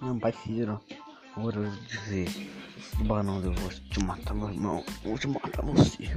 Meu parceiro, hora de dizer, Banão, eu vou te matar, meu irmão. Vou te matar você.